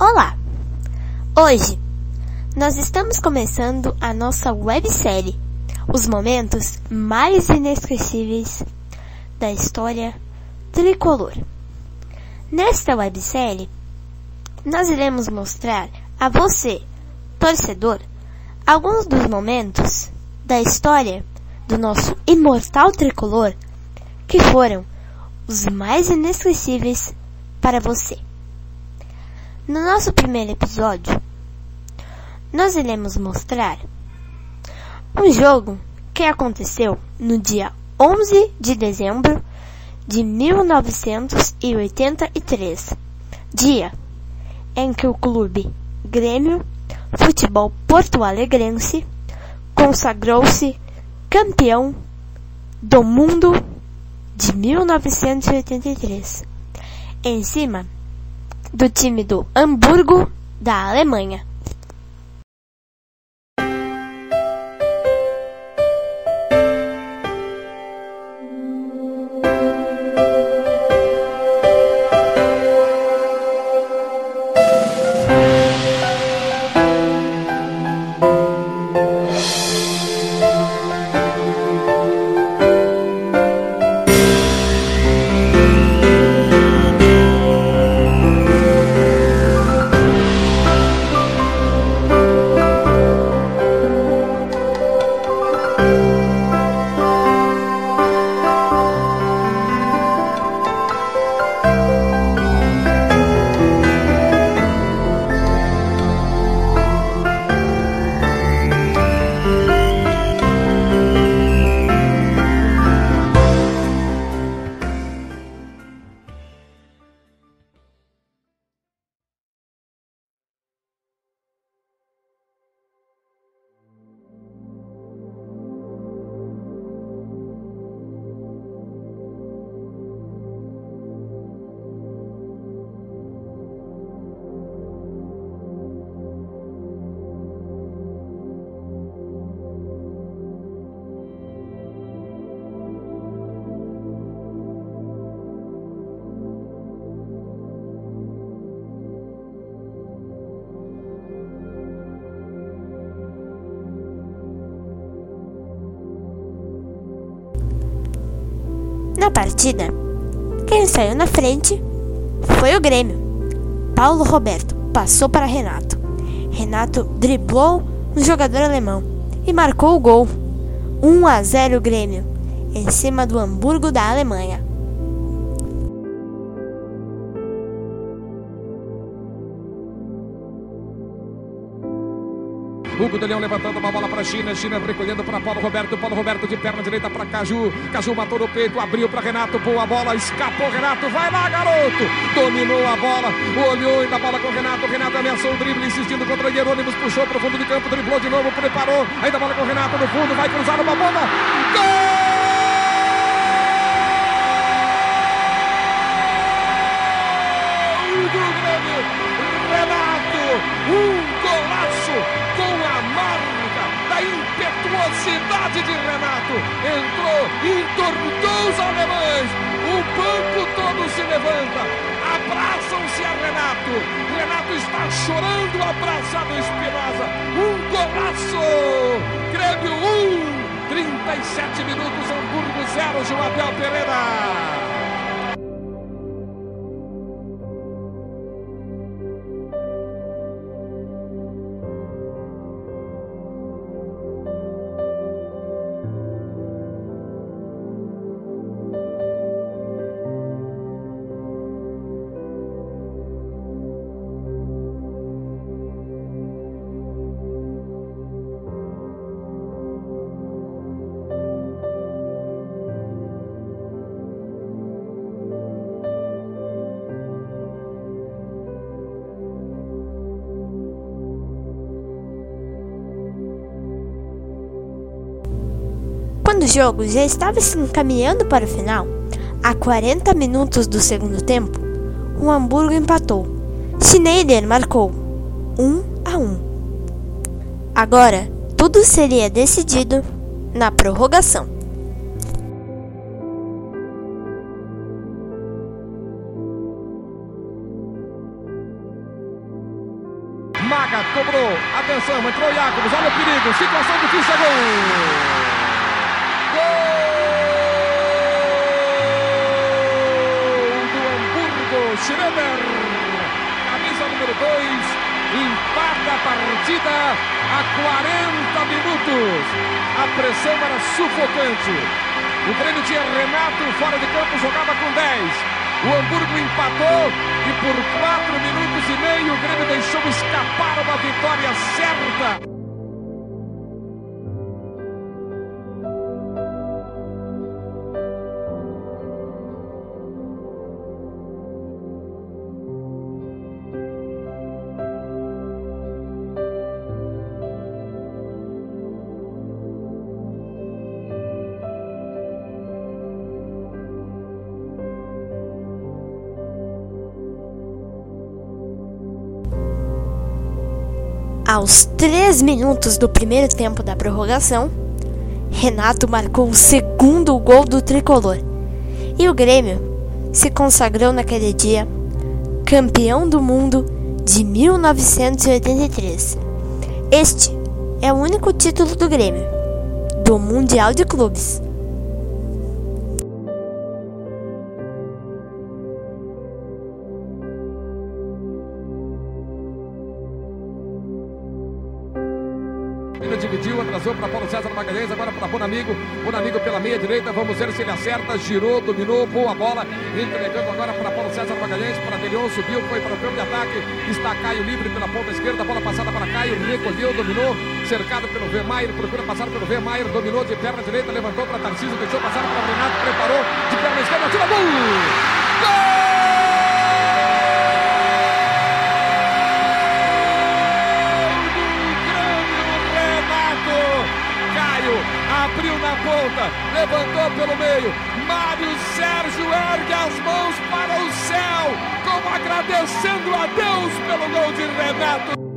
Olá! Hoje nós estamos começando a nossa websérie Os Momentos Mais Inesquecíveis da História Tricolor. Nesta websérie, nós iremos mostrar a você, torcedor, alguns dos momentos da história do nosso imortal tricolor que foram os mais inesquecíveis para você. No nosso primeiro episódio, nós iremos mostrar um jogo que aconteceu no dia 11 de dezembro de 1983, dia em que o clube Grêmio Futebol Porto Alegrense consagrou-se campeão do mundo de 1983, em cima do time do Hamburgo da Alemanha. Na partida, quem saiu na frente foi o Grêmio. Paulo Roberto passou para Renato. Renato driblou um jogador alemão e marcou o gol. 1 a 0 Grêmio, em cima do Hamburgo da Alemanha. Hugo de Leão levantando uma bola para China, China recolhendo para Paulo Roberto, Paulo Roberto de perna direita para Caju, Caju matou no peito, abriu para Renato, boa bola, escapou Renato, vai lá garoto, dominou a bola, olhou ainda a bola com Renato, Renato ameaçou o drible, insistindo contra Hierônimos, puxou para o fundo de campo, driblou de novo, preparou, ainda bola com Renato no fundo, vai cruzar uma bomba, gol! Renato, um impetuosidade de Renato. Entrou, entortou os alemães. O banco todo se levanta. Abraçam-se a Renato. Renato está chorando, abraçado Espinosa. Um golaço. Grêmio 1. 37 minutos, Hamburgo 0, João Abel Pereira. Quando o jogo já estava se encaminhando para o final, a 40 minutos do segundo tempo, o Hamburgo empatou. Schneider marcou 1 a 1. Agora, tudo seria decidido na prorrogação. cobrou. Atenção, entrou Jacobs. Olha o perigo. Situação difícil. É. Gol Schroeder. Camisa número 2 empata a partida a 40 minutos. A pressão era sufocante. O Grêmio tinha Renato fora de campo, jogava com 10. O Hamburgo empatou e por 4 minutos e meio o Grêmio deixou escapar uma vitória certa. Aos 3 minutos do primeiro tempo da prorrogação, Renato marcou o segundo gol do tricolor e o Grêmio se consagrou naquele dia campeão do mundo de 1983. Este é o único título do Grêmio do Mundial de Clubes. Agora para Bonamigo. Bonamigo pela meia direita, vamos ver se ele acerta. Girou, dominou, boa bola. Entregando agora para Paulo César Magalhães, para Delion, subiu, foi para o campo de ataque. Está Caio livre pela ponta esquerda, bola passada para Caio, recolheu, dominou, cercado pelo Vermaier, procura passar pelo Vermaier, dominou de perna direita, levantou para Tarcísio, deixou passar para Renato, preparou de perna esquerda, tira! Gol! Renato.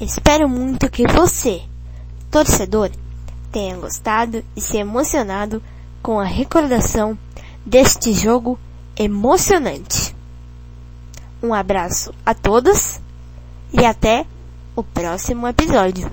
Espero muito que você, torcedor, tenha gostado e se emocionado com a recordação deste jogo emocionante. Um abraço a todos e até o próximo episódio.